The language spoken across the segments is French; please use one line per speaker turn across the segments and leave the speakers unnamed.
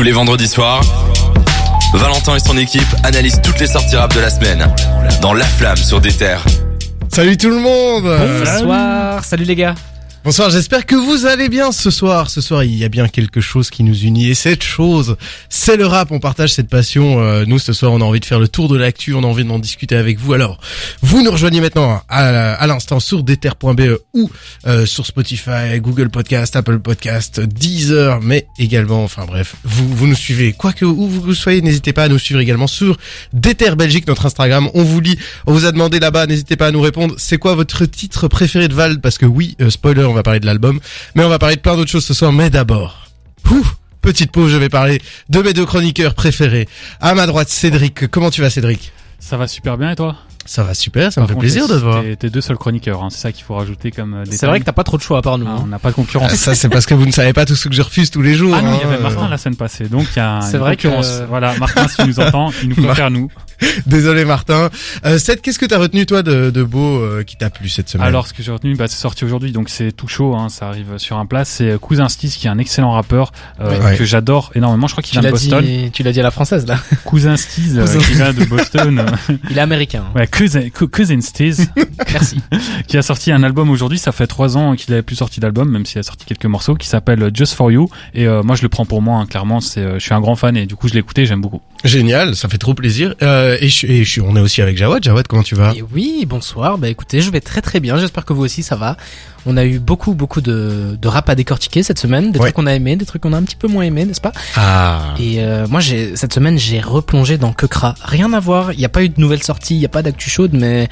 Tous les vendredis soirs, Valentin et son équipe analysent toutes les sorties rap de la semaine dans La Flamme sur des terres.
Salut tout le monde
Bonsoir, salut les gars.
Bonsoir, j'espère que vous allez bien ce soir. Ce soir, il y a bien quelque chose qui nous unit et cette chose, c'est le rap. On partage cette passion. Euh, nous, ce soir, on a envie de faire le tour de l'actu, on a envie d'en discuter avec vous. Alors, vous nous rejoignez maintenant à, l'instant sur deter.be ou euh, sur Spotify, Google Podcast, Apple Podcast, Deezer, mais également, enfin bref, vous, vous nous suivez. Quoi que où vous soyez, n'hésitez pas à nous suivre également sur Deter Belgique, notre Instagram. On vous lit, on vous a demandé là-bas, n'hésitez pas à nous répondre. C'est quoi votre titre préféré de Val? Parce que oui, euh, spoiler, on va parler de l'album, mais on va parler de plein d'autres choses ce soir. Mais d'abord, petite pause, je vais parler de mes deux chroniqueurs préférés. À ma droite, Cédric. Comment tu vas, Cédric?
Ça va super bien et toi?
Ça va super, ça me fait
contre,
plaisir de te voir.
T'es t'es deux seuls chroniqueurs, hein, c'est ça qu'il faut rajouter comme euh,
C'est
détail.
vrai que t'as pas trop de choix à part nous.
Ah,
hein.
on n'a pas de concurrence.
Ah, Ça, c'est parce que vous ne savez pas tout ce que je refuse tous les jours.
Ah non, il y
hein.
avait Martin la semaine passée, donc il y a
C'est
une
vrai que-
concurrence. Voilà, Martin, si tu nous entends, il nous préfère nous.
Désolé, Martin. Euh, Seth, qu'est-ce que t'as retenu, toi, de, de beau euh, qui t'a plu cette semaine?
Alors, ce que j'ai retenu, bah, c'est sorti aujourd'hui, donc c'est tout chaud, hein, ça arrive sur un plat. C'est Cousin Stiz, qui est un excellent rappeur euh,
Ouais.
que j'adore énormément. Je crois qu'il
Tu
vient de
l'as
Boston.
dit, tu l'as dit à la française là.
Cousin Stiz, euh,
Cousin
qui vient de Boston.
Il est américain. hein.
ouais, Cousin, Cou- Cousin Stiz,
Merci.
qui a sorti un album aujourd'hui. Ça fait trois ans qu'il avait plus sorti d'album, même s'il a sorti quelques morceaux, qui s'appelle Just for You. Et euh, moi, je le prends pour moi, hein, clairement. C'est, euh, je suis un grand fan et du coup, je l'ai écouté, j'aime beaucoup.
Génial, ça fait trop plaisir. Euh, et, je, et je on est aussi avec Jawad. Jawad, comment tu vas?
Et oui, bonsoir. Bah écoutez, je vais très très bien. J'espère que vous aussi ça va. On a eu beaucoup beaucoup de, de rap à décortiquer cette semaine, des
Ouais.
trucs qu'on a aimés, des trucs qu'on a un petit peu moins aimés, n'est-ce pas?
Ah.
Et euh, moi, j'ai cette semaine, j'ai replongé dans Kekra. Rien à voir. Il n'y a pas eu de nouvelles sorties, il n'y a pas d'actu chaude, mais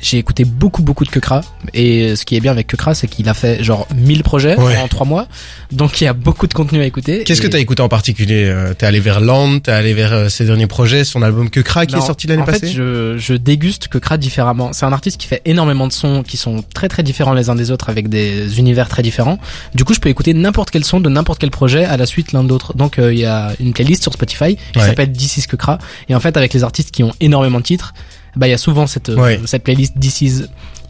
j'ai écouté beaucoup beaucoup de Kekra. Et ce qui est bien avec Kekra, c'est qu'il a fait genre 1000 projets
Ouais.
en 3 mois. Donc il y a beaucoup de contenu à écouter.
Qu'est-ce que t'as écouté en particulier Euh, T'es allé vers Land, t'es allé vers euh, ses derniers projets, son album Que Cra qui est sorti l'année
en
passée
fait, je, je déguste Kekra différemment. C'est un artiste qui fait énormément de sons qui sont très très différents les uns des autres avec des univers très différents. Du coup, je peux écouter n'importe quel son de n'importe quel projet à la suite l'un de l'autre. Donc, euh, il y a une playlist sur Spotify qui
Ouais.
s'appelle This is Kekra. Et en fait, avec les artistes qui ont énormément de titres, bah, il y a souvent cette, euh,
Ouais.
cette playlist This is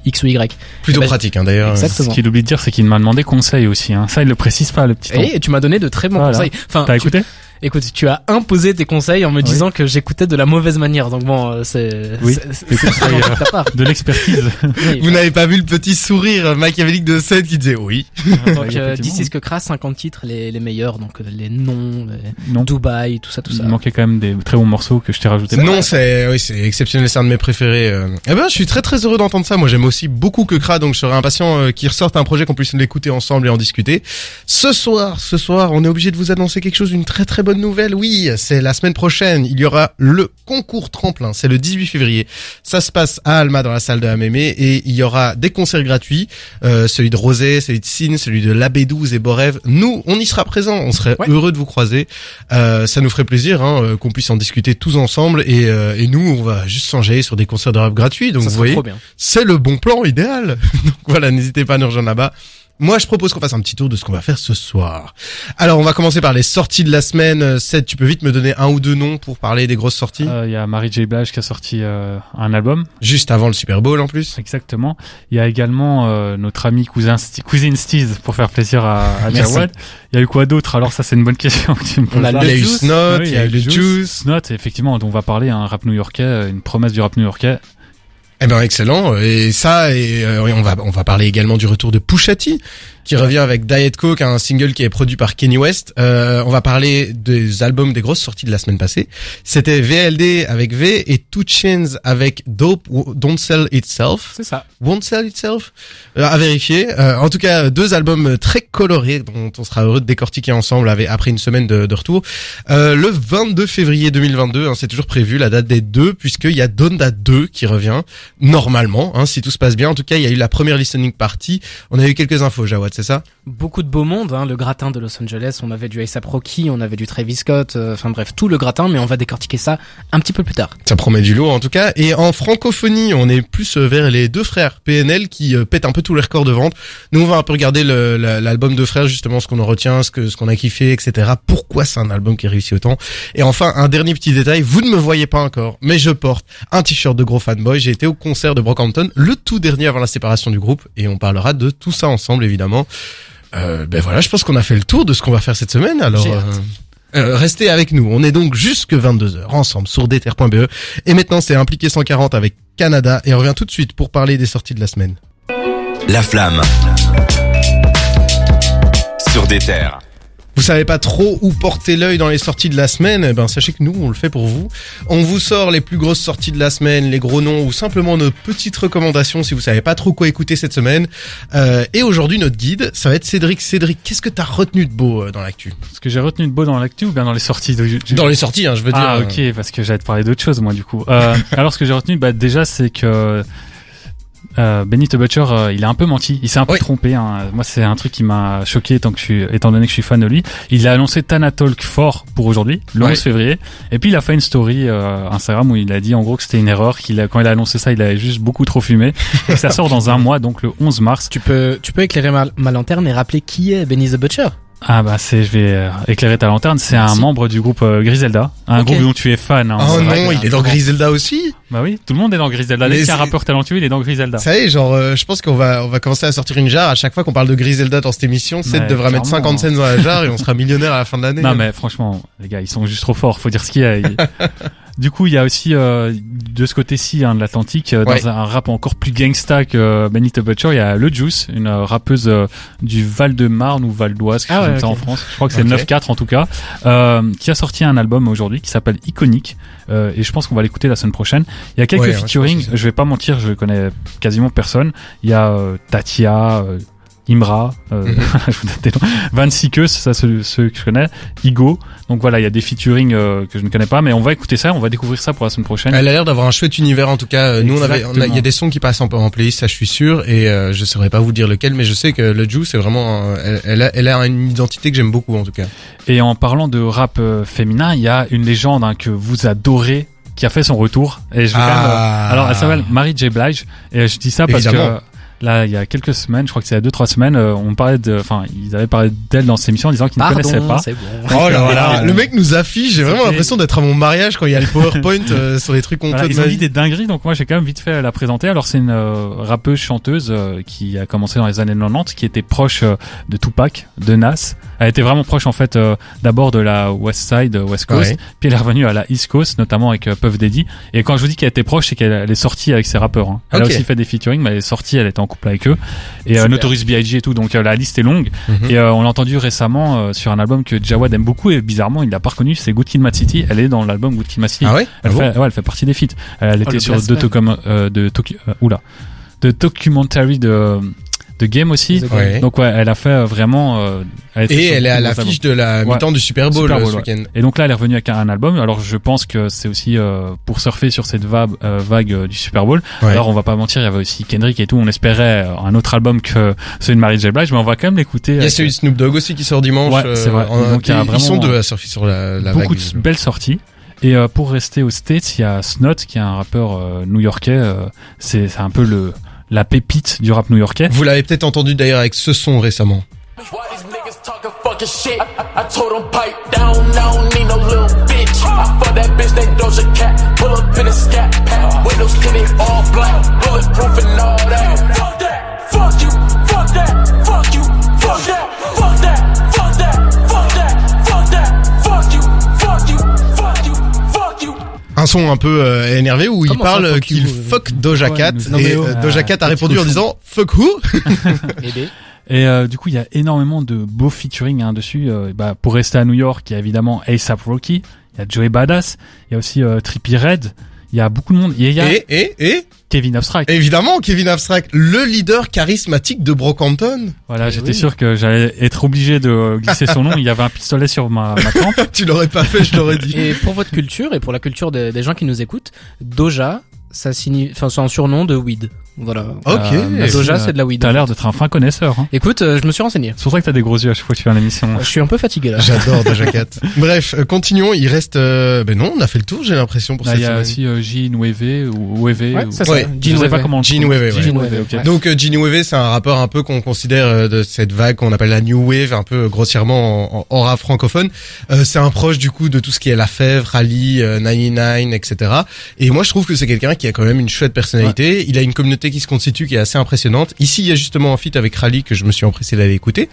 X ou Y.
Plutôt
Bah,
pratique hein, d'ailleurs.
Exactement.
Ce qu'il oublie de dire, c'est qu'il m'a demandé conseil aussi. Hein. Ça, il le précise pas, le petit.
Et tu m'as donné de très bons
Voilà.
conseils. Enfin,
T'as
tu-
écouté?
Écoute, tu as imposé tes conseils en me
Oui.
disant que j'écoutais de la mauvaise manière. Donc bon, euh, c'est
Oui.
c'est- c'est- c'est très gentil de
l'expertise.
Oui,
Vous n'avez pas vu le petit sourire machiavélique de Seth qui disait oui.
Donc, euh,
effectivement.
This is Kekra, 50 titres, les, les meilleurs, donc euh, les noms, les
non.
Dubaï, tout ça, tout ça.
Il manquait quand même des très bons morceaux que je t'ai rajoutés.
Non, c'est oui, c'est exceptionnel, c'est un de mes préférés. euh. Eh ben, je suis très très heureux d'entendre ça. Moi, j'aime aussi beaucoup que Kra, donc je serais impatient euh, qu'il ressorte un projet qu'on puisse l'écouter ensemble et en discuter. Ce soir, ce soir, on est obligé de vous annoncer quelque chose, une très très bonne nouvelle. Oui, c'est la semaine prochaine. Il y aura le concours tremplin. C'est le 18 février. Ça se passe à Alma dans la salle de la Mémé et il y aura des concerts gratuits. Euh, celui de Rosé, celui de Sine, celui de l'Abbé12 et Borev. Nous, on y sera présents. On serait
Ouais.
heureux de vous croiser. Euh, ça nous ferait plaisir hein, euh, qu'on puisse en discuter tous ensemble et, euh, et nous on va juste s'enjailler sur des concerts de rap gratuits donc
ça
vous voyez c'est le bon plan idéal donc voilà n'hésitez pas à nous rejoindre là-bas moi je propose qu'on fasse un petit tour de ce qu'on va faire ce soir alors on va commencer par les sorties de la semaine Euh, Seth tu peux vite me donner un ou deux noms pour parler des grosses sorties?
Euh, Il y a Marie J. Blige qui a sorti euh, un album,
juste avant le Super Bowl en plus
exactement. Il y a également euh, notre ami cousin Sti- cousine Steez pour faire plaisir à, à. Jawad. Il y a eu quoi d'autre? Alors ça c'est une bonne question que tu me poses.
On a
il y a
le
eu
Juice.
Snot
Oui,
il y a eu le Juice
Snot, effectivement, dont on va parler, un rap new-yorkais, euh, une promesse du rap new-yorkais.
Eh ben excellent. Et ça euh, on va on va parler également du retour de Pusha T qui revient avec Diet Coke un single qui est produit par Kenny West. Euh, on va parler des albums des grosses sorties de la semaine passée. C'était VLD avec V et Two Chains avec Dope Don't Sell Itself.
C'est ça.
Won't Sell Itself Euh, à vérifier. Euh, en tout cas, deux albums très colorés dont on sera heureux de décortiquer ensemble avec, après une semaine de, de retour. Euh, le 22 février 2022, hein, c'est toujours prévu la date des deux puisqu'il y a Donda 2 qui revient normalement, hein, si tout se passe bien. En tout cas, il y a eu la première listening party. On a eu quelques infos, Jawad, c'est ça?
Beaucoup de beau monde, hein, le gratin de Los Angeles, on avait du A$AP Rocky, on avait du Travis Scott, euh, enfin bref, tout le gratin, mais on va décortiquer ça un petit peu plus tard.
Ça promet du lourd en tout cas. Et en francophonie, on est plus euh, vers les deux frères PNL qui euh, pètent un peu tous les records de vente. Nous, on va un peu regarder l'album de frères, justement, ce qu'on en retient, ce que ce qu'on a kiffé, etc. Pourquoi c'est un album qui réussit autant? Et enfin, un dernier petit détail, vous ne me voyez pas encore, mais je porte un t-shirt de gros fanboy. J'ai été au concert de Brockhampton, le tout dernier avant la séparation du groupe, et on parlera de tout ça ensemble, évidemment. Euh, ben voilà, je pense qu'on a fait le tour de ce qu'on va faire cette semaine. Alors, euh, Euh, restez avec nous. On est donc jusque 22h ensemble sur DTR.be. Et maintenant, c'est Impliqué 140 avec Canada. Et on revient tout de suite pour parler des sorties de la semaine.
La flamme. Sur des terres.
Vous savez pas trop où porter l'œil dans les sorties de la semaine? Eh ben sachez que nous on le fait pour vous. On vous sort les plus grosses sorties de la semaine, les gros noms ou simplement nos petites recommandations si vous savez pas trop quoi écouter cette semaine. Euh, et aujourd'hui notre guide, ça va être Cédric. Cédric, qu'est-ce que t'as retenu de beau euh, dans l'actu?
Ce que j'ai retenu de beau dans l'actu ou bien dans les sorties de...
Dans les sorties, hein, je veux dire.
Ah ok, parce que j'allais te parler d'autre chose moi du coup. Euh, alors ce que j'ai retenu, bah déjà c'est que euh, Benny the Butcher, euh, il a un peu menti, il s'est un peu
Oui.
trompé. Hein. Moi, c'est un truc qui m'a choqué étant, que je suis, étant donné que je suis fan de lui. Il a annoncé Tanatalk fort pour aujourd'hui, le
Ouais.
11 février. Et puis il a fait une story euh, Instagram où il a dit en gros que c'était une erreur, qu'il a, quand il a annoncé ça, il avait juste beaucoup trop fumé. et ça sort dans un mois, donc le 11 mars.
Tu peux, tu peux éclairer ma, ma lanterne et rappeler qui est Benny the Butcher?
Ah bah c'est, je vais euh, éclairer ta lanterne. C'est un membre du groupe euh, Griselda, un groupe dont tu es fan. Hein,
Oh non, il est dans Griselda aussi.
Bah oui, tout le monde est dans Griselda.
Mais
Dès qu'il y a un rappeur talentueux, il est dans Griselda.
Ça y est, genre, euh, je pense qu'on va, on va commencer à sortir une jarre à chaque fois qu'on parle de Griselda dans cette émission. Seth devra mettre
clairement.
50 cents dans la jarre et on sera millionnaire à la fin de l'année.
Non mais franchement, les gars, ils sont juste trop forts. Faut dire ce qu'il y a. Du coup, il y a aussi euh, de ce côté-ci hein, de l'Atlantique, euh, dans un rap encore plus gangsta que euh, Benny the Butcher, il y a Le Juice, une euh, rappeuse euh, du Val-de-Marne ou Val d'Oise, quelque
Ah
chose
ouais,
comme ça en. France. Je crois que c'est
Ok.
le 9-4 en tout cas, euh, qui a sorti un album aujourd'hui qui s'appelle Iconique. euh, et je pense qu'on va l'écouter la semaine prochaine. Il y a quelques
Ouais, je
featuring.
aussi.
je vais pas mentir, je connais quasiment personne. Il y a euh, Tatia. Imra, euh,
Mhm.
je vous donne des noms. Van Sikes, ça ceux, ceux que je connais, Igo. Donc voilà, il y a des featuring euh, que je ne connais pas, mais on va écouter ça, on va découvrir ça pour la semaine prochaine.
Elle a l'air d'avoir un chouette univers en tout cas. Euh, Nous on avait, il y a des sons qui passent en, en playlist, ça je suis sûr, et euh, je saurais pas vous dire lequel, mais je sais que le Juice c'est vraiment, elle, elle a, elle a une identité que j'aime beaucoup en tout cas.
Et en parlant de rap euh, féminin, il y a une légende hein, que vous adorez qui a fait son retour. Et je vais quand même, euh,
Ah.
alors elle s'appelle Marie J Blige et je dis ça parce
Évidemment.
que là il y a quelques semaines, je crois que c'est il y a deux trois semaines, euh, on parlait de, enfin ils avaient parlé d'elle dans cette émission en disant qu'ils ne connaissaient pas.
c'est bon.
Oh là
Voilà.
là, le mec nous affiche, j'ai vraiment l'impression d'être à mon mariage quand il y a le PowerPoint euh, sur les trucs qu'on
Voilà,
de
ils
ma
ont dit des dingueries, donc moi j'ai quand même vite fait la présenter. Alors c'est une euh, rappeuse chanteuse euh, qui a commencé dans les années 90, qui était proche euh, de Tupac, de Nas. Elle était vraiment proche en fait euh, d'abord de la West Side, euh, West Coast,
Ouais.
puis elle est revenue à la East Coast, notamment avec euh, Puff Daddy. Et quand je vous dis qu'elle était proche, c'est qu'elle elle est sortie avec ses rappeurs. hein. Elle a aussi fait des featuring, mais elle est sortie, elle était en couple avec eux. Et euh. Notorious B.I.G. et tout, donc euh, la liste est longue.
Mhm.
Et euh, on l'a entendu récemment euh, sur un album que Jawad aime beaucoup et bizarrement il l'a pas reconnu, c'est Good Kid, Mad City. Elle est dans l'album Good Kid, Mad City.
Ah ouais?
Elle,
Ah bon?
fait, ouais, elle fait partie des feats. Elle était
le
sur deux euh, de euh, oula, de documentary de de game aussi.
The
Ouais.
Donc ouais, elle a fait euh, vraiment. euh, elle
Et elle est à
beaucoup
l'affiche de la
Ouais.
mi-temps du Super Bowl,
Super
euh,
Bowl,
ce
ouais. Et donc là, elle est revenue avec un, un album. Alors je pense que c'est aussi euh, pour surfer sur cette vague, euh, vague euh, du Super Bowl.
Ouais.
Alors on va pas mentir, il y avait aussi Kendrick et tout. On espérait euh, un autre album que celui de Mary J Blige, mais on va quand même l'écouter.
Il y a celui de Snoop Dogg aussi qui sort dimanche.
Ouais, c'est vrai.
en-
Donc, il y a
ils
vraiment,
sont deux à surfer sur la, la
beaucoup
vague.
de belles sorties. Et pour rester aux States, il y a Snot qui est un rappeur new-yorkais. c'est c'est un peu le la pépite du rap new-yorkais.
Vous l'avez peut-être entendu d'ailleurs avec ce son récemment. Un son un peu euh, énervé où il
ça,
parle
fuck
qu'il
you
fuck Doja
Ouais,
Cat
non,
et
mais oh.
euh, Doja Cat a
Ah,
répondu en disant fuck who
Et euh, du coup, il y a énormément de beaux featuring hein, dessus. Euh, bah, pour rester à New York, il y a évidemment ASAP Rocky, il y a Joey Badass, il y a aussi euh, Trippie Red. Il y a beaucoup de monde. Et il y a
Et et et?
Kevin Abstract.
évidemment Kevin Abstract, le leader charismatique de Brockhampton.
Voilà,
Eh
j'étais
oui.
sûr que j'allais être obligé de glisser son nom. Il y avait un pistolet sur ma, ma tempe.
tu l'aurais pas fait, je t'aurais dit.
Et pour votre culture et pour la culture des, des gens qui nous écoutent, Doja, ça signifie, enfin, c'est un surnom de weed. Voilà.
Ok.
Euh, merci,
Doja, c'est de la weed.
T'as l'air d'être un fin connaisseur. Hein.
Écoute, euh, je me suis renseigné.
C'est pour ça que t'as des gros yeux à chaque fois que tu fais une émission.
Je suis un peu fatigué là.
J'adore Doja Cat. Bref, euh, continuons. Il reste. euh, ben non, on a fait le tour. J'ai l'impression pour
Là,
cette
il y a
semaine.
aussi euh, J Nueve ou Weve.
Ouais,
ou...
c'est
Ouais,
ça.
Je sais pas
Weve.
comment on
Gene. Weve, ouais.
Gene
Weve,
Weve, ok.
ouais.
Donc euh, Gene Wave, c'est un rappeur un peu qu'on considère euh, de cette vague qu'on appelle la New Wave, un peu euh, grossièrement en, rap francophone. Euh, c'est un proche du coup de tout ce qui est La Fèvre, Ali, euh, 99, etc. Et moi je trouve que c'est quelqu'un qui a quand même une chouette personnalité. Il a une communauté qui se constitue qui est assez impressionnante. Ici il y a justement un feat avec Rally que je me suis empressé d'aller écouter.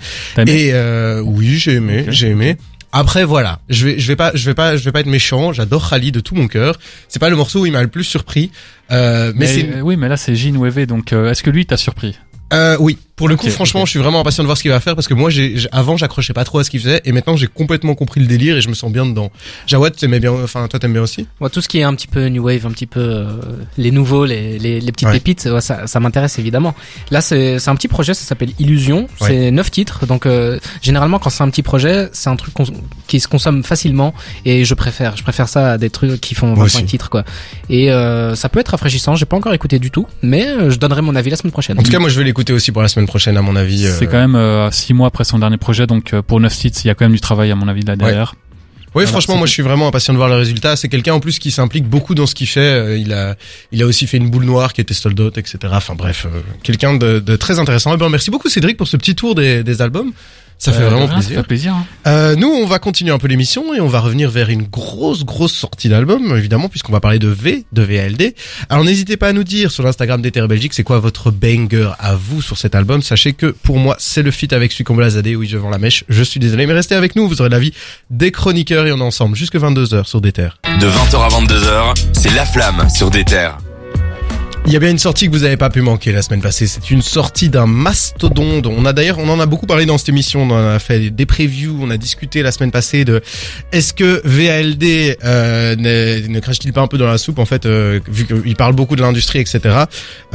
Et euh, oui j'ai aimé, j'ai aimé. Après voilà, je vais je vais pas je vais pas je vais pas être méchant, j'adore Khali de tout mon cœur. C'est pas le morceau où il m'a le plus surpris, euh, mais,
Mais,
c'est
euh, oui, mais là c'est Gene Weve, donc euh, est-ce que lui t'a surpris?
Euh, oui, pour le coup franchement, je suis vraiment impatient de voir ce qu'il va faire parce que moi j'ai j'ai- avant j'accrochais pas trop à ce qu'il faisait et maintenant j'ai complètement compris le délire et je me sens bien dedans. Jawad, t'aimais bien enfin toi t'aimes bien aussi?
Moi, tout ce qui est un petit peu new wave, un petit peu euh, les nouveaux, les, les, les petites
Ouais.
pépites, ouais, ça, ça m'intéresse évidemment. Là, c'est c'est un petit projet, ça s'appelle Illusion.
Ouais.
C'est neuf titres, donc euh, généralement quand c'est un petit projet, c'est un truc qui se consomme facilement et je préfère. Je préfère ça à des trucs qui font
Moi
25
aussi.
titres quoi. Et euh, ça peut être rafraîchissant. J'ai pas encore écouté du tout, mais euh, je donnerai mon avis la semaine prochaine.
En tout cas, moi je vais l'écouter aussi pour la semaine prochaine à mon avis. euh.
C'est quand même euh, six mois après son dernier projet, donc euh, pour 9 titres, il y a quand même du travail à mon avis là derrière.
Oui,
Voilà,
franchement, moi je suis vraiment impatient de voir le résultat. C'est quelqu'un en plus qui s'implique beaucoup dans ce qu'il fait. Euh, Il a, il a aussi fait une boule noire qui était sold out, etc. Enfin bref, euh, quelqu'un de, de très intéressant. Eh ben, merci beaucoup Cédric pour ce petit tour des, des albums. Ça fait
Euh,
vraiment
rien, Ça
plaisir.
fait plaisir. hein.
Euh, nous, on va continuer un peu l'émission et on va revenir vers une grosse, grosse sortie d'album, évidemment, puisqu'on va parler de V, de VLD. Alors n'hésitez pas à nous dire sur l'Instagram d'Ether Belgique, c'est quoi votre banger à vous sur cet album. Sachez que pour moi, c'est le feat avec Suicombe Lazadé. Oui, je vends la mèche. Je suis désolé, mais restez avec nous. Vous aurez l'avis des chroniqueurs et on est ensemble jusque 22h sur Déter.
De 20h à 22h, c'est La Flamme sur des terres.
Il y a bien une sortie que vous avez pas pu manquer la semaine passée. C'est une sortie d'un mastodonte. On a d'ailleurs, on en a beaucoup parlé dans cette émission. On en a fait des previews. On a discuté la semaine passée de est-ce que VALD euh, ne, crache-t-il pas un peu dans la soupe en fait, euh, vu qu'il parle beaucoup de l'industrie, etc.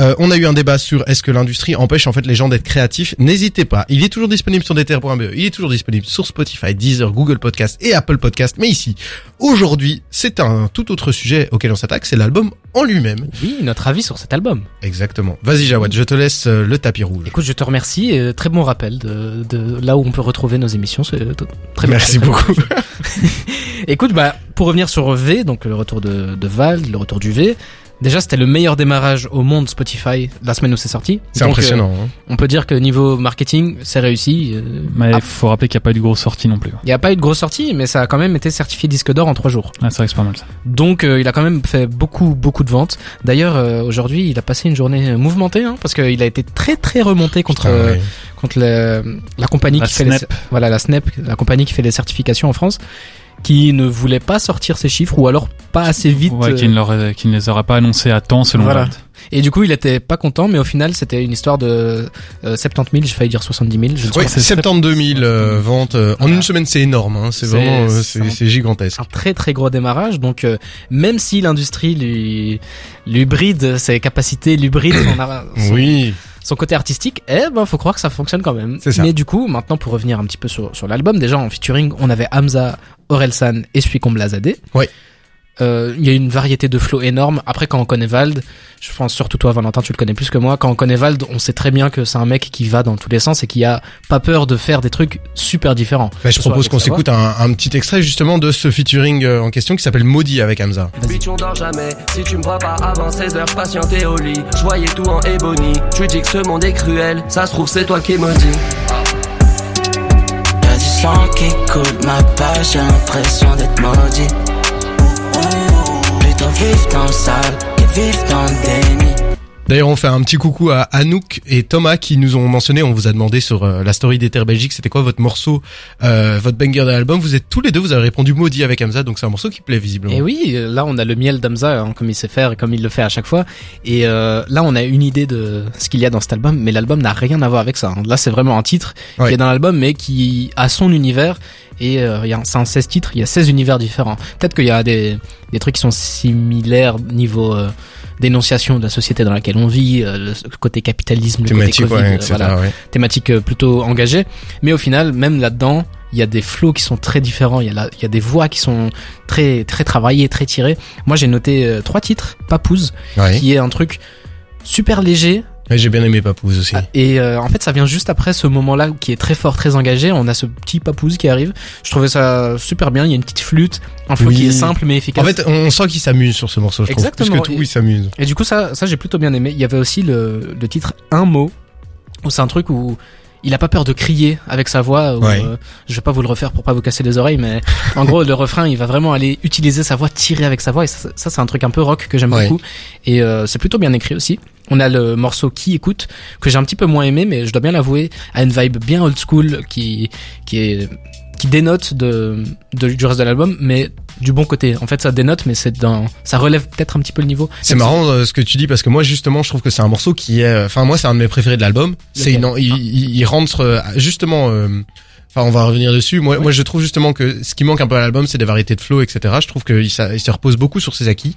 Euh, on a eu un débat sur est-ce que l'industrie empêche en fait les gens d'être créatifs. N'hésitez pas. Il est toujours disponible sur deter.be. Il est toujours disponible sur Spotify, Deezer, Google Podcast et Apple Podcast. Mais ici, aujourd'hui, c'est un tout autre sujet auquel on s'attaque. C'est l'album en lui-même.
Oui, notre avis sur cet album.
Exactement. Vas-y Jawad, je te laisse euh, le tapis rouge.
Écoute, je te remercie. Et très bon rappel de, de là où on peut retrouver nos émissions. C'est t- très bien.
Merci
Très,
beaucoup.
Écoute, bah, pour revenir sur V, donc le retour de, de Val, le retour du V. Déjà, c'était le meilleur démarrage au monde Spotify la semaine où c'est sorti.
C'est impressionnant. hein.
euh, on peut dire que niveau marketing, c'est réussi. euh,
Mais il
ah,
faut rappeler qu'il n'y a pas eu de grosse sortie non plus.
Il n'y a pas eu de grosse sortie, mais ça a quand même été certifié disque d'or en trois jours.
Ah, c'est vrai que c'est pas mal ça.
Donc euh, il a quand même fait beaucoup beaucoup de ventes. D'ailleurs euh, aujourd'hui il a passé une journée mouvementée hein, parce qu'il a été très très remonté contre
Putain,
euh,
ouais.
contre le- la compagnie
La
qui fait les, voilà la Snap, la compagnie qui fait les certifications en France, qui ne voulait pas sortir ses chiffres ou alors pas assez vite.
Ouais,
euh,
qui, ne leur- qui ne les aura pas annoncés à temps selon
Voilà. Et du coup il était pas content, mais au final c'était une histoire de euh, 70 000, j'ai failli dire 70 000. Je
c'est
72 000 euh, ventes euh, en une semaine, c'est énorme. Hein. C'est vraiment, euh,
c'est
gigantesque.
un très très gros démarrage donc euh, même si l'industrie lui lui bride ses capacités lui bride son, ar- son,
Oui.
son côté artistique, eh ben faut croire que ça fonctionne quand même.
C'est ça.
Mais du coup, maintenant pour revenir un petit peu sur, sur l'album, déjà en featuring, on avait Hamza, Orelsan et Suicombe Lazadé.
Ouais.
Euh, Il y a une variété de flows énorme. Après, quand on connaît Vald, je pense surtout toi, Valentin, tu le connais plus que moi. Quand on connaît Vald, on sait très bien que c'est un mec qui va dans tous les sens et qui a pas peur de faire des trucs super différents.
Bah, je propose qu'on s'écoute un, un petit extrait justement de ce featuring euh, en question qui s'appelle Maudit avec Hamza.
Bitch on dort jamais, si tu me vois pas avant 16 heures patienter au lit Je voyais tout en ébony, tu dis que ce monde est cruel Ça se trouve c'est toi qui
Y'a du sang qui coule ma page, j'ai l'impression d'être maudit. Plutôt vivre dans le sale que vivre dans le déni.
D'ailleurs, on fait un petit coucou à Anouk et Thomas qui nous ont mentionné. On vous a demandé sur euh, la story d'Ether Belgique, c'était quoi votre morceau, euh, votre banger de l'album. Vous êtes tous les deux, vous avez répondu Maudit avec Hamza, donc c'est un morceau qui plaît visiblement.
Et oui, euh, là on a le miel d'Amza, hein, comme il sait faire et comme il le fait à chaque fois. Et euh, là on a une idée de ce qu'il y a dans cet album, mais l'album n'a rien à voir avec ça. hein. Là c'est vraiment un titre
Ouais.
qui est dans l'album, mais qui a son univers. Et euh, il y a- c'est un 16 titres, il y a 16 univers différents. Peut-être qu'il y a des, des trucs qui sont similaires niveau euh, dénonciation de la société dans laquelle on vit, euh, le côté capitalisme, le côté Covid,
ouais, etc.
voilà
ouais.
thématique euh, plutôt engagée. Mais au final, même là-dedans, il y a des flows qui sont très différents. Il y a, la- il y a des voix qui sont très très travaillées, très tirées. Moi, j'ai noté euh, trois titres. Papouze,
Ouais.
qui est un truc super léger.
Ouais, J'ai bien aimé Papouze aussi.
Et euh, en fait, ça vient juste après ce moment-là qui est très fort, très engagé. On a ce petit papouze qui arrive. Je trouvais ça super bien. Il y a une petite flûte, un flow
Oui.
qui est simple mais efficace.
En fait, on sent qu'il s'amuse sur ce morceau, je trouve.
Exactement.
Plus que tout, il s'amuse.
Et du coup, ça, ça j'ai plutôt bien aimé. Il y avait aussi le, le titre Un mot, où c'est un truc où il a pas peur de crier avec sa voix.
Ouais.
euh, je vais pas vous le refaire pour pas vous casser les oreilles, mais en gros, le refrain, il va vraiment aller utiliser sa voix, tirer avec sa voix. Et ça, ça, c'est un truc un peu rock que j'aime
Ouais.
beaucoup. Et euh, c'est plutôt bien écrit aussi. On a le morceau Qui écoute que j'ai un petit peu moins aimé, mais je dois bien l'avouer, a une vibe bien old school qui qui est qui dénote de, de- du reste de l'album, mais du bon côté. En fait, ça dénote, mais c'est dans, ça relève peut-être un petit peu le niveau.
C'est marrant euh, ce que tu dis parce que moi justement je trouve que c'est un morceau qui est euh, enfin moi c'est un de mes préférés de l'album c'est il, il, il rentre euh, justement euh, enfin on va revenir dessus. Moi moi je trouve justement que ce qui manque un peu à l'album c'est des variétés de flow etc je trouve qu'il il se repose beaucoup sur ses acquis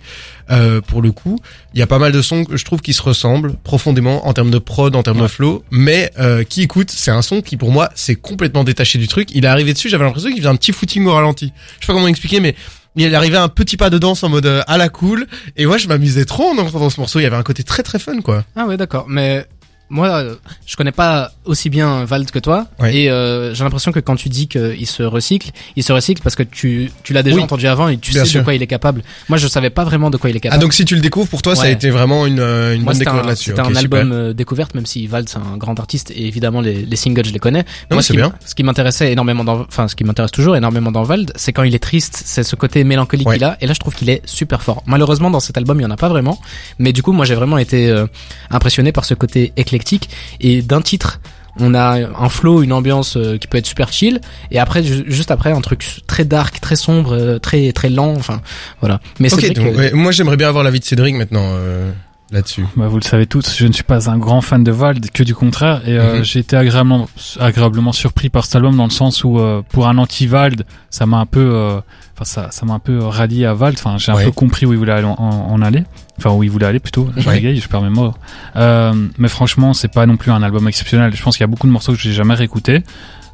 euh, pour le coup. Il y a pas mal de sons que je trouve qui se ressemblent profondément en termes de prod en termes de flow. Mais euh, qui écoute c'est un son qui pour moi c'est complètement détaché du truc. Il est arrivé dessus j'avais l'impression qu'il faisait un petit footing au ralenti. Je sais pas comment expliquer mais il est arrivé un petit pas de danse en mode euh, à la cool. Et moi je m'amusais trop en entendant ce morceau. Il y avait un côté très très fun quoi.
Ah ouais, d'accord. Mais moi, euh, je connais pas aussi bien Vald que toi,
Ouais.
et euh, j'ai l'impression que quand tu dis qu'il se recycle, il se recycle parce que tu, tu l'as déjà
Oui.
entendu avant et tu
Bien
sais
sûr.
de quoi il est capable. Moi, je savais pas vraiment de quoi il est
ah
capable.
donc si tu le découvres pour toi ça a été vraiment une, euh, une
Moi,
bonne découverte là-dessus
c'était un
super.
album euh, découverte, même si Vald c'est un grand artiste et évidemment les, les singles je les connais.
mais
Moi,
c'est
ce qui,
bien.
ce qui m'intéressait énormément dans, enfin, ce qui m'intéresse toujours énormément dans Vald, c'est quand il est triste, c'est ce côté mélancolique
Ouais.
qu'il a. Et là, je trouve qu'il est super fort. Malheureusement, dans cet album, il y en a pas vraiment. Mais du coup, moi, j'ai vraiment été euh, impressionné par ce côté éclectique. Et d'un titre, on a un flow, une ambiance euh, qui peut être super chill. Et après, ju- juste après, un truc très dark, très sombre, euh, très très lent. Enfin, voilà. Mais
donc,
que-
ouais, moi j'aimerais bien avoir l'avis de Cédric maintenant euh, là-dessus.
Bah, vous le savez tous, je ne suis pas un grand fan de Vald, que du contraire, et euh,
Mhm.
j'ai été agréablement, agréablement surpris par cet album dans le sens où, euh, pour un anti-Vald, ça m'a un peu, euh, enfin ça, ça m'a un peu rallié à Vald. Enfin, j'ai un
Ouais.
peu compris où il voulait aller en, en- en aller, enfin où il voulait aller plutôt. Je
Ouais.
je perds mes mots. Euh, mais franchement, c'est pas non plus un album exceptionnel. Je pense qu'il y a beaucoup de morceaux que j'ai jamais réécoutés.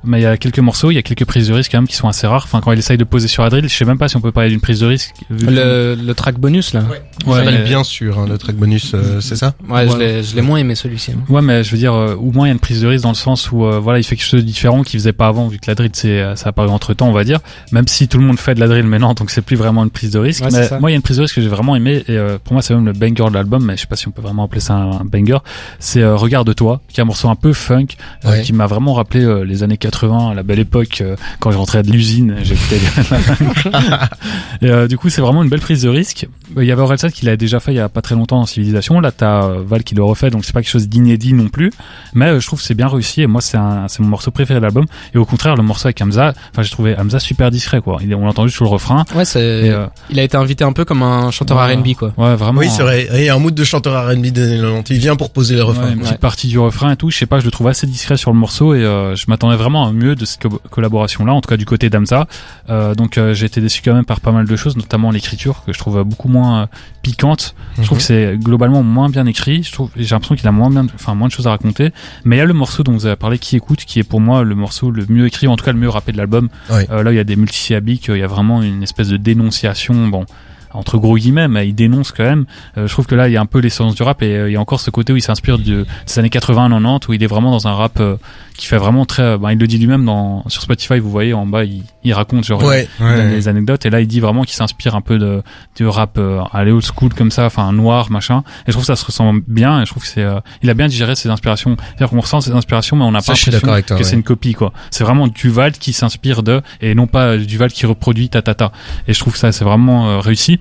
Mais il y a quelques morceaux, il y a quelques prises de risque quand même qui sont assez rares. Enfin, quand il essaye de poser sur Adril, je sais même pas si on peut parler d'une prise de risque. vu que-
le, le track bonus là.
Ouais,
bien sûr hein, le track bonus, euh, c'est ça?
Ouais, je
Ouais.
l'ai, je l'ai moins aimé celui-ci. hein.
Ouais, mais je veux dire, euh, au moins il y a une prise de risque dans le sens où euh, voilà, il fait quelque chose de différent qu'il faisait pas avant, vu que la drill c'est ça a apparu entre temps, on va dire. Même si tout le monde fait de la drill maintenant, donc c'est plus vraiment une prise de risque. Mais moi, il y a une prise de risque que j'ai vraiment aimé et euh, pour moi c'est même le banger de l'album, mais je sais pas si on peut vraiment appeler ça un, banger. C'est euh, Regarde-toi, qui est un morceau un peu funk, euh, qui m'a vraiment rappelé euh, les années 80, la belle époque quand je rentrais de l'usine, j'écoutais. et du coup, c'est vraiment une belle prise de risque. Il y avait Orelsan qui l'a déjà fait il y a pas très longtemps en Civilisation. Là, t'as Val qui le refait, donc c'est pas quelque chose d'inédit non plus. Mais je trouve que c'est bien réussi et moi c'est mon morceau préféré de l'album. Et au contraire, le morceau avec Hamza, enfin j'ai trouvé Hamza super discret quoi. Il, on l'a entendu sur le refrain.
Ouais, c'est. Il a été invité un peu comme un chanteur. R&B quoi.
ouais, vraiment.
Oui, c'est vrai. Il y a un mood de chanteur R&B des années 90. Il vient pour poser les
Ouais,
refrains.
une
quoi.
petite partie du refrain et tout, je sais pas, je le trouve assez discret sur le morceau et euh, je m'attendais vraiment à mieux de cette co- collaboration là, en tout cas du côté d'Amza. Euh, donc euh, j'ai été déçu quand même par pas mal de choses, notamment l'écriture que je trouve beaucoup moins euh, piquante. Je trouve
Mhm.
que c'est globalement moins bien écrit. Je trouve, j'ai l'impression qu'il a moins bien, enfin moins de choses à raconter. Mais il y a le morceau dont vous avez parlé, qui écoute, qui est pour moi le morceau le mieux écrit, en tout cas le mieux rappé de l'album.
Ouais.
Euh, là, il y a des multisyllabiques, il y a vraiment une espèce de dénonciation. Bon. Entre gros guillemets, mais il dénonce quand même. Euh, je trouve que là, il y a un peu l'essence du rap et euh, il y a encore ce côté où il s'inspire de, des années 80-90 où il est vraiment dans un rap euh, qui fait vraiment très. ben, il le dit lui-même dans sur Spotify. Vous voyez en bas, il, il raconte genre
Ouais,
il donne
ouais.
des anecdotes et là il dit vraiment qu'il s'inspire un peu de du rap euh, à old school comme ça enfin noir machin et je trouve que ça se ressent bien et je trouve que c'est euh, il a bien digéré ses inspirations c'est-à-dire qu'on ressent ses inspirations mais on n'a pas
je suis
l'impression
d'accord avec toi,
que
ouais.
c'est une copie quoi c'est vraiment Duval qui s'inspire de et non pas Duval qui reproduit ta ta ta et je trouve que ça c'est vraiment euh, réussi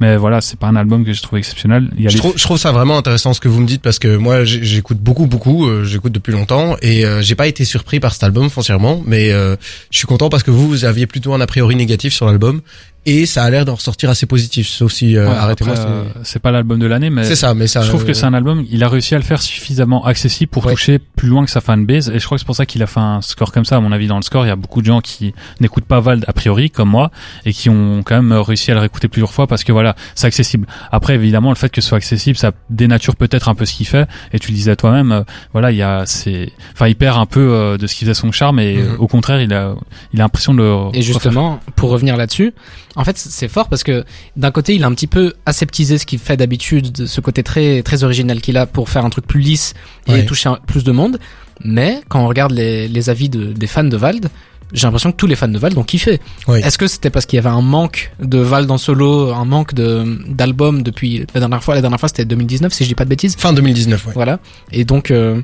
mais voilà c'est pas un album que je trouve exceptionnel. Il y a
Je
les-
trouve, je trouve ça vraiment intéressant ce que vous me dites parce que moi j'ai- j'écoute beaucoup beaucoup, euh, j'écoute depuis longtemps et euh, j'ai pas été surpris par cet album foncièrement, mais euh, je suis content parce que vous vous aviez plutôt un a priori négatif sur l'album et ça a l'air d'en ressortir assez positif, sauf si euh,
Ouais,
arrêtez-moi.
euh, c'est pas l'album de l'année mais
C'est ça, mais ça.
Je trouve que
euh,
c'est un album, il a réussi à le faire suffisamment accessible pour
Ouais.
toucher plus loin que sa fanbase, et je crois que c'est pour ça qu'il a fait un score comme ça, à mon avis, dans le score. Il y a beaucoup de gens qui n'écoutent pas Vald a priori, comme moi, et qui ont quand même réussi à le réécouter plusieurs fois parce que voilà, c'est accessible. Après, évidemment, le fait que ce soit accessible, ça dénature peut-être un peu ce qu'il fait, et tu le disais toi-même, euh, voilà, il y a, c'est, enfin, il perd un peu euh, de ce qui faisait son charme, et
Mhm.
euh, au contraire, il a, il a l'impression de le
Et
refaire.
justement, pour revenir là-dessus, en fait, c'est fort parce que d'un côté, il a un petit peu aseptisé ce qu'il fait d'habitude, de ce côté très très original qu'il a pour faire un truc plus lisse et
Ouais.
toucher plus de monde. Mais quand on regarde les, les avis de, des fans de Vald, j'ai l'impression que tous les fans de Vald ont kiffé.
Oui.
Est-ce que c'était parce qu'il y avait un manque de Vald en solo, un manque de d'albums depuis la dernière fois? La dernière fois, c'était 2019, si je dis pas de bêtises.
Fin 2019, ouais.
Voilà. Et donc, euh,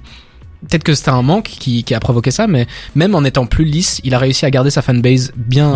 peut-être que c'était un manque qui, qui a provoqué ça, mais même en étant plus lisse, il a réussi à garder sa fanbase bien,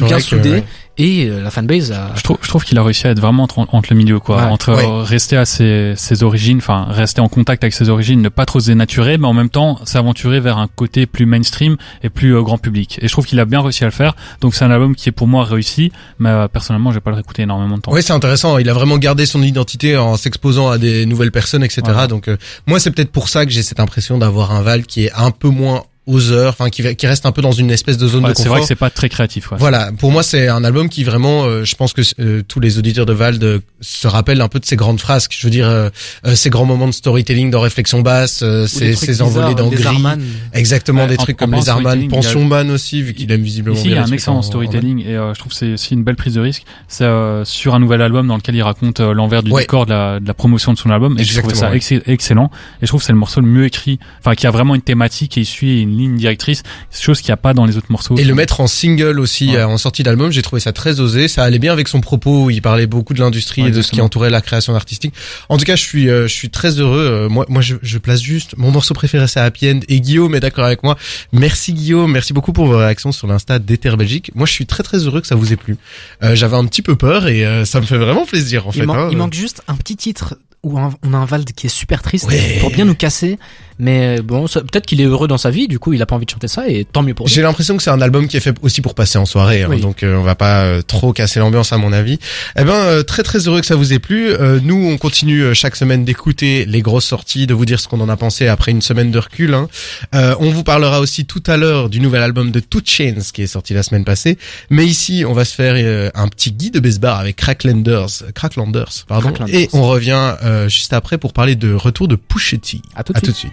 Ouais.
Bien
que,
soudée.
ouais.
Et euh, la fanbase a
Je trouve, je trouve qu'il a réussi à être vraiment entre, entre le milieu, quoi.
Ouais.
entre
Ouais.
rester à ses, ses origines, enfin rester en contact avec ses origines, ne pas trop se dénaturer, mais en même temps s'aventurer vers un côté plus mainstream et plus euh, grand public. Et je trouve qu'il a bien réussi à le faire. Donc c'est un album qui est pour moi réussi, mais euh, personnellement, je vais pas le réécouter énormément de temps.
Oui, c'est intéressant. Il a vraiment gardé son identité en s'exposant à des nouvelles personnes, etc. Donc, euh, moi, c'est peut-être pour ça que j'ai cette impression d'avoir un Val qui est un peu moins oseur, enfin, qui, qui reste un peu dans une espèce de zone
Ouais,
de
c'est
confort.
vrai que c'est pas très créatif. Ouais.
Voilà, pour moi c'est un album qui vraiment, euh, je pense que euh, tous les auditeurs de Vald euh, se rappellent un peu de ses grandes phrases, je veux dire euh, euh, ces grands moments de storytelling dans Réflexion basse, euh, ces, ces envolées dans
des
Gris,
Arman.
exactement
Ouais,
des
en-
trucs
en
comme les Arman, Pension Man aussi vu qu'il aime visiblement
Ici, il y
bien
a un excellent
en- en-
storytelling et euh, je trouve que c'est aussi une belle prise de risque. C'est euh, sur un nouvel album dans lequel il raconte euh, l'envers du
Ouais.
décor de la, de la promotion de son album et je trouve
Exactement,
ça
ouais.
ex- excellent. Et je trouve que c'est le morceau le mieux écrit, enfin qui a vraiment une thématique et il suit une ligne directrice, chose qu'il n'y a pas dans les autres morceaux.
Et le mettre en single aussi,
Ouais.
euh, en sortie d'album, j'ai trouvé ça très osé. Ça allait bien avec son propos où il parlait beaucoup de l'industrie
Ouais,
et de ce qui entourait la création artistique. En tout cas, je suis, euh, je suis très heureux. Euh, moi, moi, je, je place juste mon morceau préféré, c'est Happy End. Et Guillaume est d'accord avec moi. Merci Guillaume, merci beaucoup pour vos réactions sur l'insta d'Ether Belgique. Moi, je suis très très heureux que ça vous ait plu. Euh, J'avais un petit peu peur et euh, ça me fait vraiment plaisir en
il,
fait.
man-
hein.
il manque juste un petit titre où on a un Vald qui est super triste
Ouais.
pour bien nous casser. Mais bon, ça- peut-être qu'il est heureux dans sa vie, du coup il a pas envie de chanter ça et tant mieux pour lui.
J'ai l'impression que c'est un album qui est fait aussi pour passer en soirée, hein,
Oui.
donc euh, on va pas euh, trop casser l'ambiance à mon avis. Eh ben euh, très très heureux que ça vous ait plu. Euh, nous on continue euh, chaque semaine d'écouter les grosses sorties, de vous dire ce qu'on en a pensé après une semaine de recul. hein. Euh, on vous parlera aussi tout à l'heure du nouvel album de Two Chains qui est sorti la semaine passée. Mais ici on va se faire euh, un petit guide de Besbar avec Cracklanders, Cracklanders, pardon.
Cracklanders.
Et on revient euh, juste après pour parler de retour de Pushetti.
À tout de
À tout de suite.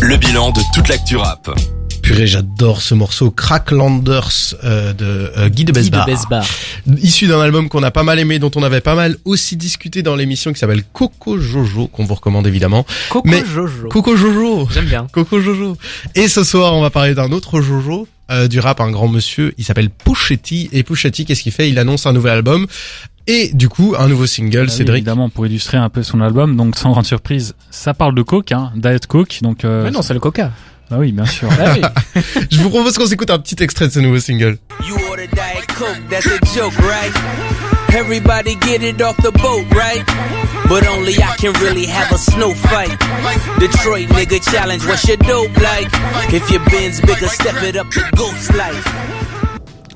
Le bilan de toute l'actu rap.
Purée, j'adore ce morceau Cracklanders euh, de euh, Guy de
Guy
Besbar.
de Besbar.
Issu d'un album qu'on a pas mal aimé, dont on avait pas mal aussi discuté dans l'émission qui s'appelle Coco Jojo, qu'on vous recommande évidemment.
Coco
Mais-
Jojo.
Coco Jojo
J'aime bien.
Coco Jojo. Et ce soir, on va parler d'un autre Jojo, euh, du rap, un grand monsieur, il s'appelle Pushetti. Et Pushetti, qu'est-ce qu'il fait? Il annonce un nouvel album. Et du coup, un nouveau single,
Ah oui,
Cédric.
évidemment, pour illustrer un peu son album, donc sans grande surprise, ça parle de coke, hein, Diet Coke, donc. Euh,
Mais non, c'est le Coca.
Ah oui, bien sûr.
Ah oui.
Je vous propose qu'on s'écoute un petit extrait de ce nouveau single.
You order Diet Coke, that's a joke, right? Everybody get it off the boat, right? But only I can really have a snow fight. Detroit nigga challenge, what's your dope like? If your bin's bigger, step it up to ghost life.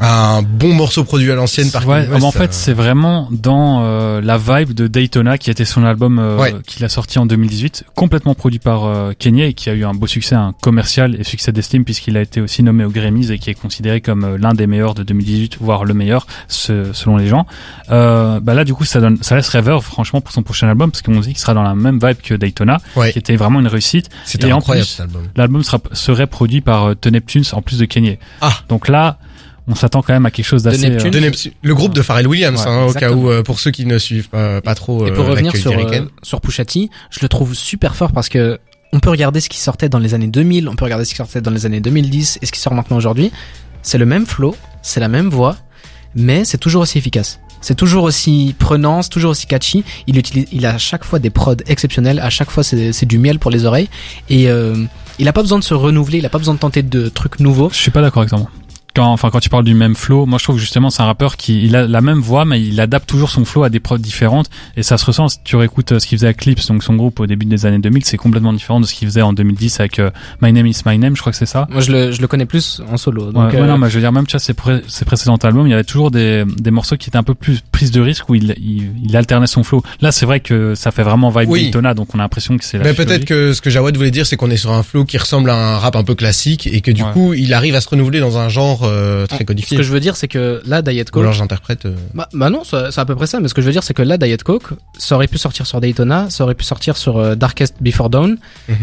Un bon morceau produit à l'ancienne par
Ouais,
West,
en fait,
euh,
c'est vraiment dans euh, la vibe de Daytona, qui était son album euh,
Ouais.
qu'il a sorti en 2018, complètement produit par euh, Kanye et qui a eu un beau succès, un commercial et succès d'estime puisqu'il a été aussi nommé aux Grammys et qui est considéré comme euh, l'un des meilleurs de 2018, voire le meilleur ce- selon les gens. Euh, bah là, du coup, ça donne, ça laisse rêveur, franchement, pour son prochain album, parce qu'on dit qu'il sera dans la même vibe que Daytona,
ouais,
qui était vraiment une réussite.
c'était
et en
incroyable
plus. L'album sera, serait produit par The Neptunes en plus de Kanye.
Ah.
Donc là, on s'attend quand même à quelque chose d'assez.
Neptune- le groupe de Pharrell Williams,
Ouais,
hein, au cas où, euh, pour ceux qui ne suivent pas, pas trop
Et
euh,
pour revenir sur, euh, sur Pushati, je le trouve super fort parce que on peut regarder ce qui sortait dans les années 2000, on peut regarder ce qui sortait dans les années 2010 et ce qui sort maintenant aujourd'hui. C'est le même flow, c'est la même voix, mais c'est toujours aussi efficace. C'est toujours aussi prenant, c'est toujours aussi catchy. Il utilise, il a à chaque fois des prods exceptionnels. À chaque fois, c'est c'est du miel pour les oreilles. Et euh, il a pas besoin de se renouveler. Il a pas besoin de tenter de trucs nouveaux.
Je suis pas d'accord avec toi. Quand, enfin, quand tu parles du même flow, moi je trouve que justement c'est un rappeur qui il a la même voix, mais il adapte toujours son flow à des prods différentes et ça se ressent. Si tu réécoutes euh, ce qu'il faisait à Clips, donc son groupe au début des années 2000, c'est complètement différent de ce qu'il faisait en 2010 avec euh, My Name Is My Name, je crois que c'est ça.
Moi, je le, je le connais plus en solo. Donc,
ouais, ouais,
euh,
non, mais je veux dire même tu vois, ses, pré- ses précédents albums, il y avait toujours des, des morceaux qui étaient un peu plus prise de risque où il, il, il alternait son flow. Là, c'est vrai que ça fait vraiment vibe
Oui.
Daytona, donc on a l'impression que c'est. la
Mais peut-être que ce que Jawad voulait dire, c'est qu'on est sur un flow qui ressemble à un rap un peu classique et que du
Ouais.
coup, il arrive à se renouveler dans un genre euh, très
ce
codifié.
que je veux dire, c'est que là, Diet
Ou
Coke,
alors j'interprète. euh,
Bah, bah non, c'est à peu près ça. Mais ce que je veux dire, c'est que là, Diet Coke, ça aurait pu sortir sur Daytona, ça aurait pu sortir sur euh, Darkest Before Dawn.
Mhm.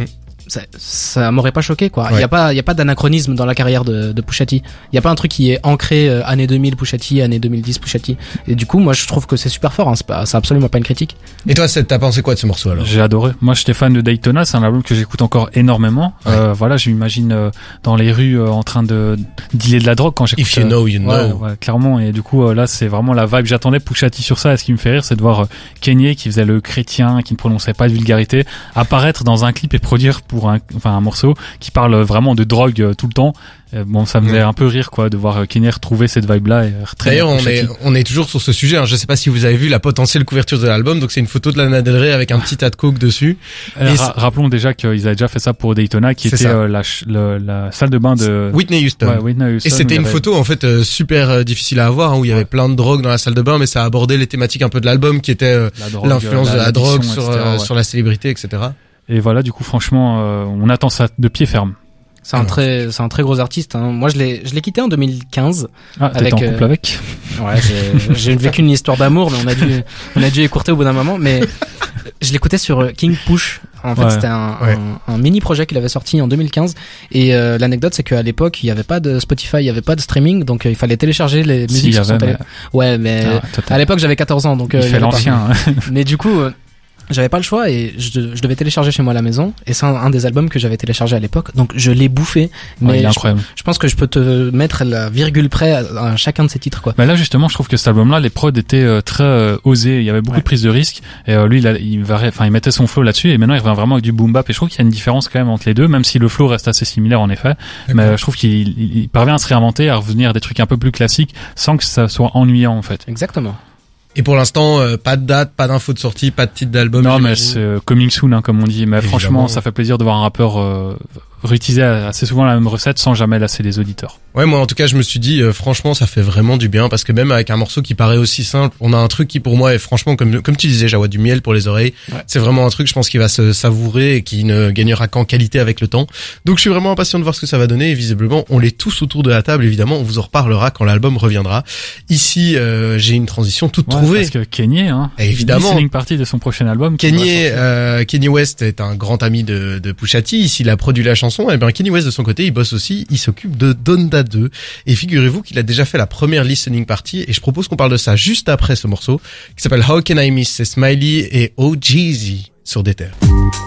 Ça, ça m'aurait pas choqué, quoi. Il
Ouais.
y a pas, il y a pas d'anachronisme dans la carrière de, de Pusha T. Il y a pas un truc qui est ancré euh, année 2000 Pusha T, année 2010 Pusha T. Et du coup, moi, je trouve que c'est super fort. Hein. C'est pas, c'est absolument pas une critique.
Et toi, t'as pensé quoi de ce morceau alors?
J'ai adoré. Moi, j'étais fan de Daytona. C'est un album que j'écoute encore énormément. Euh, voilà, je m'imagine euh, dans les rues euh, en train de dealer de la drogue quand j'écoute.
If you
euh,
know, you know.
ouais, clairement. Et du coup, euh, là, c'est vraiment la vibe. J'attendais Pusha T sur ça. Et ce qui me fait rire, c'est de voir euh, Kanye, qui faisait le chrétien, qui ne prononçait pas de vulgarité, apparaître dans un clip et produire pour un, enfin un morceau qui parle vraiment de drogue euh, tout le temps. Euh, bon, ça me faisait un peu rire quoi de voir euh, Kenny retrouver cette vibe-là.
D'ailleurs, on est, on est toujours sur ce sujet. Hein. Je sais pas si vous avez vu la potentielle couverture de l'album. Donc, c'est une photo de Lana Del Rey avec un petit tas de coke dessus.
Euh, ra- rappelons déjà qu'ils avaient déjà fait ça pour Daytona, qui était euh, la, ch- le- la salle de bain de
Whitney Houston.
Ouais, Whitney Houston,
Et c'était une
avait-
photo en fait euh, super difficile à avoir hein, où il y avait plein de drogue dans la salle de bain, mais ça abordait les thématiques un peu de l'album qui était
la
l'influence de la drogue sur,
etc., ouais.
sur la célébrité, etc.
Et voilà, du coup, franchement, euh, on attend ça de pied ferme.
C'est un
Alors.
très, c'est un très gros artiste. Hein. Moi, je l'ai, je l'ai quitté en 2015.
Ah,
Avec,
en couple
euh,
avec
Ouais, j'ai, j'ai vécu une histoire d'amour, mais on a dû, on a dû écourter au bout d'un moment. Mais je l'écoutais sur euh, King Push. En fait,
Ouais.
c'était un,
Ouais.
un, un mini projet qu'il avait sorti en 2015. Et euh, l'anecdote, c'est qu'à l'époque, il n'y avait pas de Spotify, il n'y avait pas de streaming, donc euh, il fallait télécharger les
Si,
musiques son
avait,
téléphone. Ouais, mais
Ah,
à l'époque, j'avais 14 ans, donc
il fait l'ancien. hein.
Mais du coup, euh, j'avais pas le choix et je, je devais télécharger chez moi à la maison. Et c'est un, un des albums que j'avais téléchargé à l'époque. Donc je l'ai bouffé.
Ouais,
Mais
il est
je,
incroyable.
je pense que je peux te mettre la virgule près à, à chacun de ces titres, quoi.
Bah là justement, je trouve que cet album-là, les prods étaient euh, très euh, osés. Il y avait beaucoup
Ouais.
de prises de risques. Et euh, lui, il, a- il, varie- enfin, il mettait son flow là-dessus. Et maintenant, il revient vraiment avec du boom bap. Et je trouve qu'il y a une différence quand même entre les deux, même si le flow reste assez similaire en effet. Mais euh, je trouve qu'il il- il parvient à se réinventer, à revenir à des trucs un peu plus classiques, sans que ça soit ennuyant en fait.
Exactement.
Et pour l'instant, euh, pas de date, pas d'info de sortie, pas de titre d'album.
non, mais c'est euh, coming soon, hein, comme on dit. Mais
Évidemment.
franchement, ça fait plaisir de voir un rappeur euh, réutiliser assez souvent la même recette sans jamais lasser les auditeurs.
Ouais, moi en tout cas, je me suis dit, euh, franchement, ça fait vraiment du bien parce que même avec un morceau qui paraît aussi simple, on a un truc qui pour moi est franchement, comme comme tu disais, Jawad, du miel pour les oreilles.
Ouais.
C'est vraiment un truc, je pense, qui va se savourer et qui ne gagnera qu'en qualité avec le temps. Donc, je suis vraiment impatient de voir ce que ça va donner. Et visiblement, on l'est tous autour de la table. Évidemment, on vous en reparlera quand l'album reviendra. Ici, euh, j'ai une transition toute
Ouais,
trouvée.
Parce que Kanye, hein,
Évidemment.
listening party de son prochain album.
Kanye, euh, Kanye West est un grand ami de, de Pusha T. Ici, il a produit la chanson. Et bien, Kanye West, de son côté, il bosse aussi. Il s'occupe de Donda 2. Et figurez-vous qu'il a déjà fait la première listening party. Et je propose qu'on parle de ça juste après ce morceau, qui s'appelle How Can I Miss? C'est Smiley et OGZ sur des terres.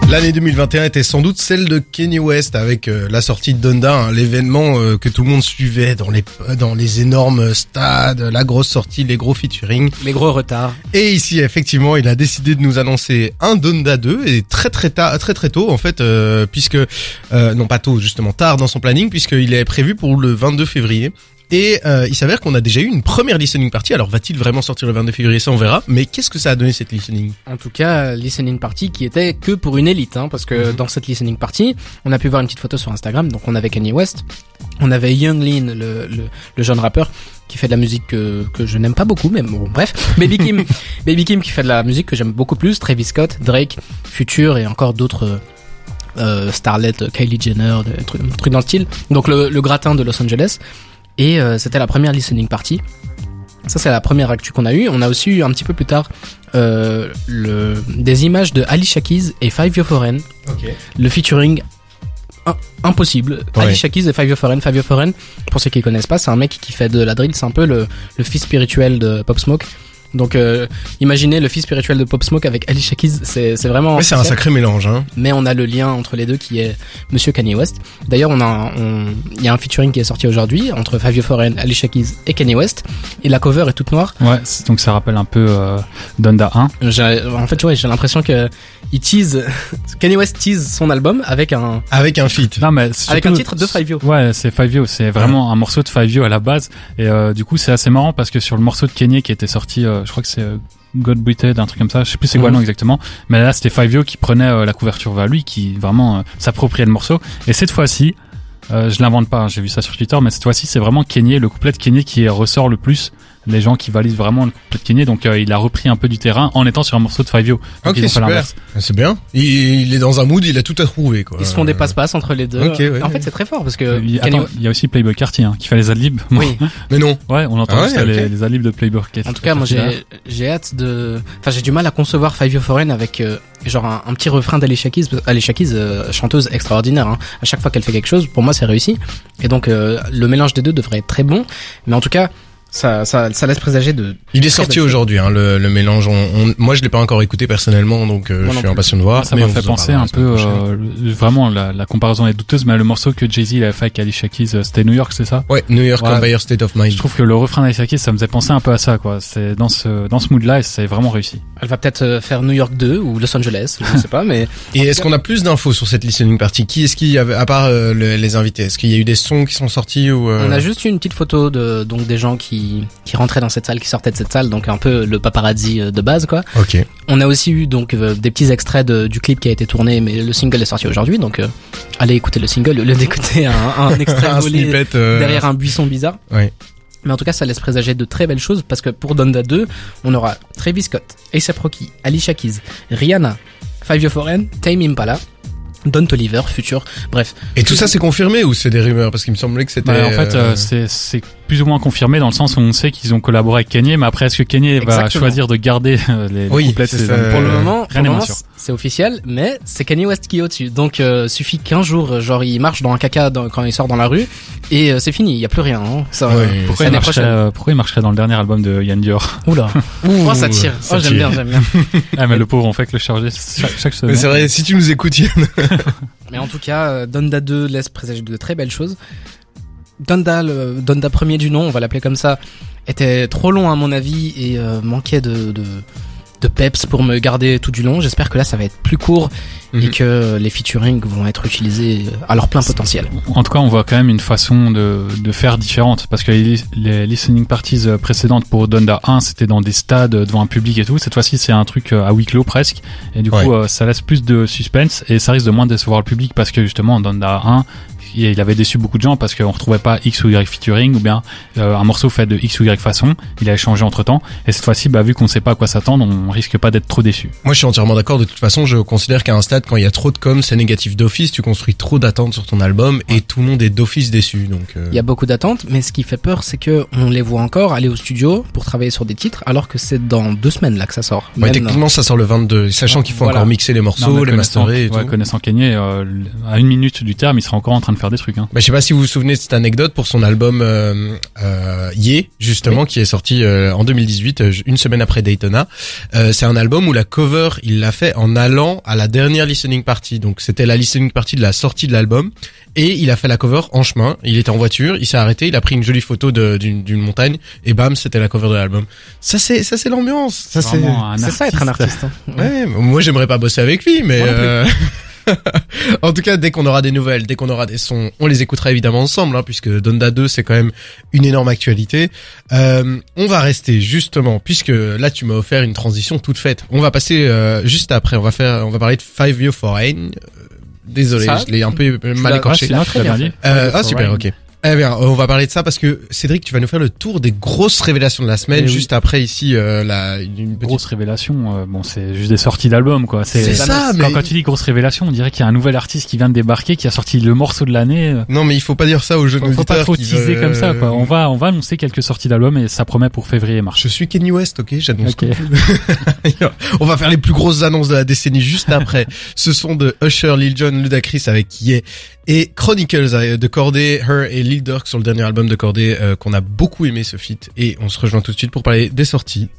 L'année 2021 était sans doute celle de Kanye West avec euh, la sortie de Donda, hein, l'événement euh, que tout le monde suivait dans les dans les énormes stades, la grosse sortie, les gros featuring.
Les gros retards.
Et ici, effectivement, il a décidé de nous annoncer un Donda 2 et très très tard, très très tôt en fait, euh, puisque non pas tôt, justement tard dans son planning, puisqu'il est prévu pour le 22 février. Et euh, il s'avère qu'on a déjà eu une première listening party. Alors va-t-il vraiment sortir le 22 février? Ça on verra. Mais qu'est-ce que ça a donné cette listening?
En tout cas, listening party qui était que pour une élite, hein, parce que dans cette listening party, on a pu voir une petite photo sur Instagram. Donc on avait Kanye West, on avait Young Lean, le, le, le jeune rappeur qui fait de la musique que, que je n'aime pas beaucoup, mais bon, bref. Baby Kim, Baby Kim qui fait de la musique que j'aime beaucoup plus, Travis Scott, Drake, Future et encore d'autres euh, starlets, Kylie Jenner, des trucs, des trucs dans le style. Donc le, le gratin de Los Angeles. Et euh, c'était la première listening party. Ça, c'est la première actu qu'on a eue. On a aussi eu un petit peu plus tard euh, le, des images de Alicia Keys et Five Yo Foreign. Le featuring im- impossible.
Ouais.
Alicia Keys et Five Yo Foreign. Five Yo Foreign, pour ceux qui connaissent pas, c'est un mec qui fait de la drill. C'est un peu le, le fils spirituel de Pop Smoke. Donc, euh, imaginez le fils spirituel de Pop Smoke avec Alicia Keys. C'est c'est vraiment.
Ouais, c'est un sacré mélange. Hein.
mais on a le lien entre les deux qui est Monsieur Kanye West. D'ailleurs, on a, un- on, il y a un featuring qui est sorti aujourd'hui entre Fabio Foreign, Alicia Keys et Kanye West. Et la cover est toute noire.
Ouais, c'est- donc ça rappelle un peu euh, Donda 1.
J'ai- En fait, ouais, j'ai l'impression que il tease, Kanye West tease son album avec un,
Avec un feat.
Non, mais
avec un titre de Fabio.
Ouais, c'est Five Yo, c'est vraiment un morceau de Five Yo à la base. Et euh, du coup, c'est assez marrant parce que sur le morceau de Kanye qui était sorti, euh, je crois que c'est euh, God Breathed, un truc comme ça, je sais plus c'est quoi le
Mhm.
nom exactement. Mais là, c'était Five Yo qui prenait euh, la couverture vers lui, qui vraiment euh, s'appropriait le morceau. Et cette fois-ci, euh, je l'invente pas, hein, j'ai vu ça sur Twitter, mais cette fois-ci, c'est vraiment Kanye, le couplet de Kanye qui ressort le plus. Les gens qui valident vraiment le couplet de Kanye, donc euh, il a repris un peu du terrain en étant sur un morceau de Five Yo.
Ok,
ils ont fait
super.
l'inverse.
C'est bien. Il, il est dans un mood, il a tout à trouver quoi.
Ils se font des passe-passe entre les deux.
ok, ouais.
en fait, c'est très fort parce que
Il y a-
Kanye-
attends, il y a aussi Playboy Cartier hein, qui fait les adlibs.
oui.
Mais non.
Ouais, on entend
Ah ouais,
les, les adlibs de Playboy Cartier.
En tout cas, moi j'ai j'ai hâte de. Enfin, j'ai du mal à concevoir Five Yo Foreign avec euh, genre un, un petit refrain. Alicia Keys, euh, chanteuse extraordinaire. Hein. À chaque fois qu'elle fait quelque chose, pour moi, c'est réussi. Et donc euh, le mélange des deux devrait être très bon. Mais en tout cas, Ça, ça, ça laisse présager de.
Il est sorti aujourd'hui, hein, le, le mélange. On, on- moi, je l'ai pas encore écouté personnellement, donc euh, je suis impatient de voir.
Ça m'a fait penser un peu, euh, vraiment la, la comparaison est douteuse, mais le morceau que Jay-Z a fait avec Alicia Keys, euh, c'était New York, c'est ça?
Ouais, New York
Ouais.
Empire State of Mind.
Je trouve que le refrain d'Alicia Keys, ça me faisait penser un peu à ça, quoi. C'est dans ce dans ce mood-là et c'est vraiment réussi.
Elle va peut-être euh, faire New York 2 ou Los Angeles, je ne sais pas, mais
Et est-ce qu'on a plus d'infos sur cette listening party? Qui est-ce qu'il y avait, à part euh, le- les invités? Est-ce qu'il y a eu des sons qui sont sortis ou euh,
on a juste une petite photo de donc des gens qui qui rentraient dans cette salle, qui sortaient de cette salle, donc un peu le paparazzi euh, de base quoi.
Ok.
On a aussi eu donc euh, des petits extraits de- du clip qui a été tourné, mais le single est sorti aujourd'hui, donc euh, allez écouter le single au lieu d'écouter un, un extrait
un
volé
snippet. euh,
derrière un buisson bizarre. Mais en tout cas, ça laisse présager de très belles choses parce que pour Donda 2, on aura Travis Scott, A$AP Rocky, Alicia Keys, Rihanna, Five Year Foreign, Tame Impala, Don Toliver, Future, bref.
Et tout ça, c'est confirmé ou c'est des rumeurs? Parce qu'il me semblait que c'était.
Bah, en fait,
euh,
euh, c'est c'est plus ou moins confirmé dans le sens où on sait qu'ils ont collaboré avec Kanye, mais après est-ce que Kanye va choisir de garder euh, les, les
Oui,
couplets
Pour le moment, pour
rien
le
n'est
moment,
moins sûr.
C'est officiel, mais c'est Kanye West qui est au-dessus. Donc, euh, suffit qu'un jour, euh, genre, il marche dans un caca dans- quand il sort dans la rue, et euh, c'est fini, il y a plus rien. Hein. Ça,
Ouais.
Pourquoi il, marcherait, euh, pourquoi il marcherait dans le dernier album de Yann Dior
Oula. Oh, ça tire.
ça
oh, j'aime bien, j'aime bien.
Ah mais le pauvre, on fait que le charger chaque, chaque
Mais
semaine.
c'est vrai, si tu nous écoutes, Yann.
Mais en tout cas, Donda 2 laisse présager de très belles choses. Donda, le Donda premier du nom, on va l'appeler comme ça, était trop long à mon avis et euh, manquait de, de, de peps pour me garder tout du long. J'espère que là, ça va être plus court et
Mhm.
que les featuring vont être utilisés à leur plein potentiel.
En tout cas, on voit quand même une façon de, de faire différente parce que les, les listening parties euh, précédentes pour Donda 1, c'était dans des stades euh, devant un public et tout. Cette fois-ci, c'est un truc euh, à huis clos presque et du coup,
Ouais.
ça laisse plus de suspense et ça risque de moins décevoir le public parce que justement, Donda 1, il avait déçu beaucoup de gens parce qu'on retrouvait pas X ou Y featuring ou bien euh, un morceau fait de X ou Y façon. Il a changé entre temps et cette fois-ci, bah, vu qu'on sait pas à quoi s'attendre, on risque pas d'être trop déçu.
Moi, je suis entièrement d'accord. De toute façon, je considère qu'à un stade, quand il y a trop de com, c'est négatif d'office. Tu construis trop d'attentes sur ton album et tout le monde est d'office déçu. Donc, euh,
Il y a beaucoup d'attentes, mais ce qui fait peur, c'est que on les voit encore aller au studio pour travailler sur des titres, alors que c'est dans deux semaines là que ça sort.
ouais,
Même-
techniquement, ça sort le 22. Sachant qu'il faut
Voilà.
encore mixer les morceaux,
Non,
les masterer et
ouais,
tout.
connaissant Kanye, euh, à une minute du terme, il sera encore en train de faire des trucs. Hein.
Bah, je sais pas si vous vous souvenez de cette anecdote pour son album euh, euh, Ye, justement, qui est sorti euh, en 2018, euh, une semaine après Daytona. Euh, c'est un album où la cover, il l'a fait en allant à la dernière listening party. Donc c'était la listening party de la sortie de l'album. Et il a fait la cover en chemin. Il était en voiture, il s'est arrêté, il a pris une jolie photo d'une montagne et bam, c'était la cover de l'album. Ça c'est ça c'est l'ambiance. Ça c'est
Vraiment un
C'est ça être un artiste. hein.
Ouais, moi j'aimerais pas bosser avec lui, mais En tout cas, dès qu'on aura des nouvelles, dès qu'on aura des sons, on les écoutera évidemment ensemble, hein, puisque Donda 2 c'est quand même une énorme actualité. Euh, on va rester justement, puisque là tu m'as offert une transition toute faite. On va passer euh, juste après, on va faire, on va parler de Five Year Foreign. Euh, Désolé,
Ça,
je l'ai un peu mal écorché. Euh, ah super, ok. Eh bien, on va parler de ça parce que Cédric, tu vas nous faire le tour des grosses révélations de la semaine.
Eh oui.
Juste après ici, euh, la une petite
Grosse révélation, euh, bon c'est juste des sorties d'albums quoi.
C'est ça,
quand,
mais-
quand tu dis grosse révélation, on dirait qu'il y a un nouvel artiste qui vient de débarquer, qui a sorti le morceau de l'année. euh,
Non, mais il faut pas dire ça aux jeunes
Faut, faut pas
auditeurs
trop
qui
teaser comme ça quoi. On va on va annoncer quelques sorties d'albums et ça promet pour février et mars.
Je suis Kenny West, ok J'annonce
Ok.
tout. On va faire les plus grosses annonces de la décennie juste après. Ce sont de Usher, Lil Jon, Ludacris avec Ye et Chronicles euh, de Corday, Her et Lil Durk sur le dernier album de Corday euh, qu'on a beaucoup aimé ce feat. Et on se rejoint tout de suite pour parler des sorties